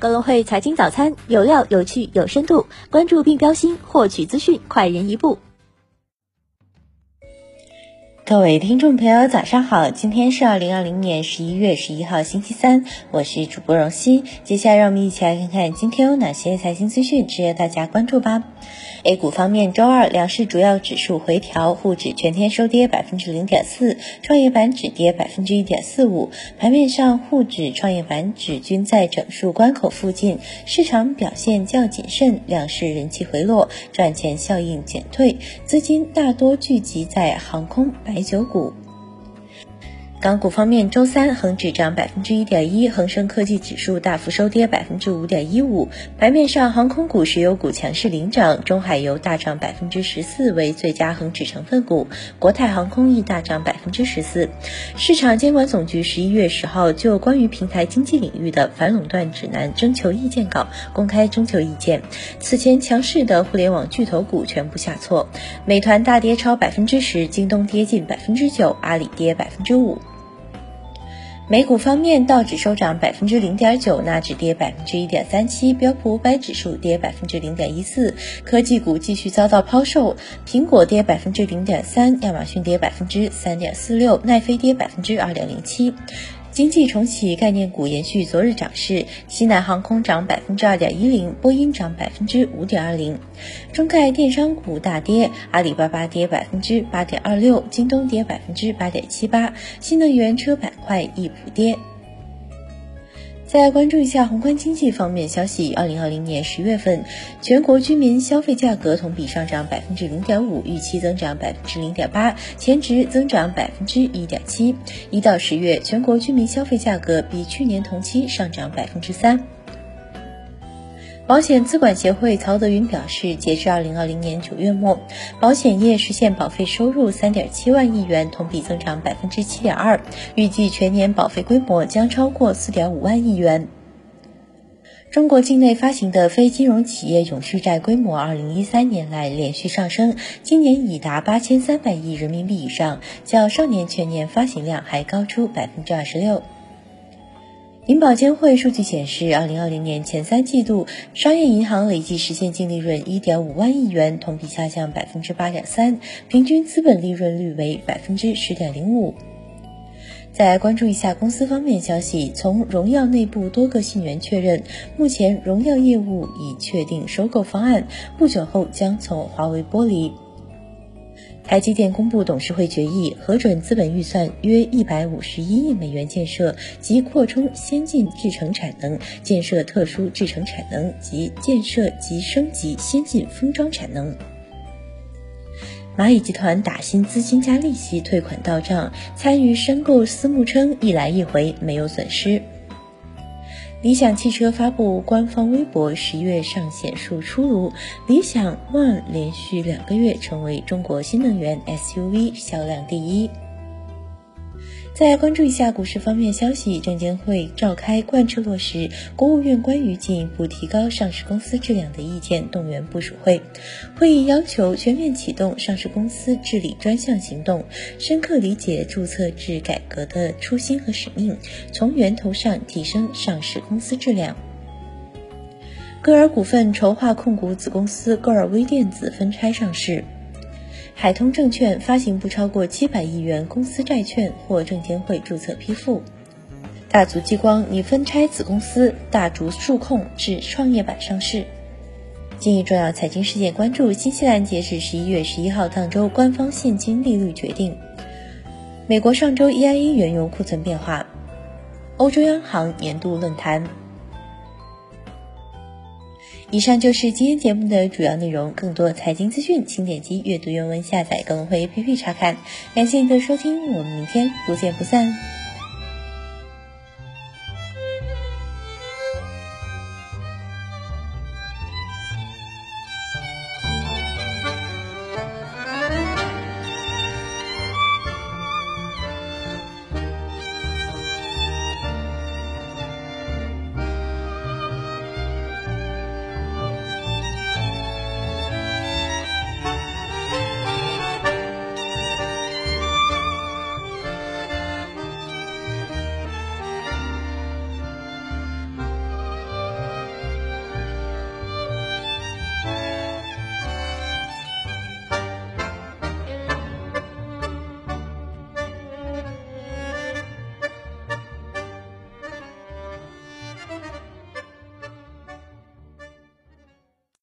格隆汇财经早餐有料、有趣、有深度，关注并标新，获取资讯快人一步。各位听众朋友，早上好！今天是二零二零年十一月十一号，星期三，我是主播荣熙。接下来让我们一起来看看今天有哪些财经资讯值得大家关注吧。A 股方面，周二两市主要指数回调，沪指全天收跌百分之零点四，创业板指跌百分之一点四五。盘面上，沪指、创业板指均在整数关口附近，市场表现较谨慎，两市人气回落，赚钱效应减退，资金大多聚集在航空、白酒股。港股方面，周三恒指涨百分之一点一，恒生科技指数大幅收跌百分之五点一五。盘面上，航空股、石油股强势领涨，中海油大涨百分之十四，为最佳恒指成分股；国泰航空亦大涨百分之十四。市场监管总局十一月十号就关于平台经济领域的反垄断指南征求意见稿公开征求意见，此前强势的互联网巨头股全部下挫，美团大跌超百分之十，京东跌近百分之九，阿里跌百分之五。美股方面，道指收涨百分之零点九，纳指跌百分之一点三七，标普五百指数跌百分之零点一四。科技股继续遭到抛售，苹果跌百分之零点三，亚马逊跌百分之三点四六，奈飞跌百分之二点零七。经济重启概念股延续昨日涨势，西南航空涨百分之二点一零，波音涨百分之五点二零。中概电商股大跌，阿里巴巴跌百分之八点二六，京东跌百分之八点七八，新能源车板块亦普跌。再关注一下宏观经济方面消息。二零二零年十月份，全国居民消费价格同比上涨百分之零点五，预期增长百分之零点八，前值增长百分之一点七。一到十月，全国居民消费价格比去年同期上涨百分之三。保险资管协会曹德云表示，截至二零二零年九月末，保险业实现保费收入三点七万亿元，同比增长百分之七点二，预计全年保费规模将超过四点五万亿元。中国境内发行的非金融企业永续债规模，二零一三年来连续上升，今年已达八千三百亿人民币以上，较上年全年发行量还高出百分之二十六。银保监会数据显示，二零二零年前三季度，商业银行累计实现净利润一点五万亿元，同比下降百分之八点三，平均资本利润率为百分之十点零五。再关注一下公司方面消息，从荣耀内部多个信源确认，目前荣耀业务已确定收购方案，不久后将从华为剥离。台积电公布董事会决议，核准资本预算约一百五十一亿美元建设及扩充先进制程产能，建设特殊制程产能及建设及升级先进封装产能。蚂蚁集团打新资金加利息退款到账，参与申购私募称一来一回没有损失。理想汽车发布官方微博，十月上显数出炉，理想 ONE 连续两个月成为中国新能源 SUV 销量第一。再关注一下股市方面消息，证监会召开贯彻落实国务院关于进一步提高上市公司质量的意见动员部署会。会议要求全面启动上市公司治理专项行动，深刻理解注册制改革的初心和使命，从源头上提升上市公司质量。歌尔股份筹划控股子公司歌尔微电子分拆上市。海通证券发行不超过七百亿元公司债券，获证监会注册批复。大族激光拟分拆子公司大族数控至创业板上市。今日重要财经事件关注：新西兰截至十一月十一号当周官方现金利率决定；美国上周 EIA 原油库存变化；欧洲央行年度论坛。以上就是今天节目的主要内容。更多财经资讯，请点击阅读原文下载更会 APP 查看。感谢您的收听，我们明天不见不散。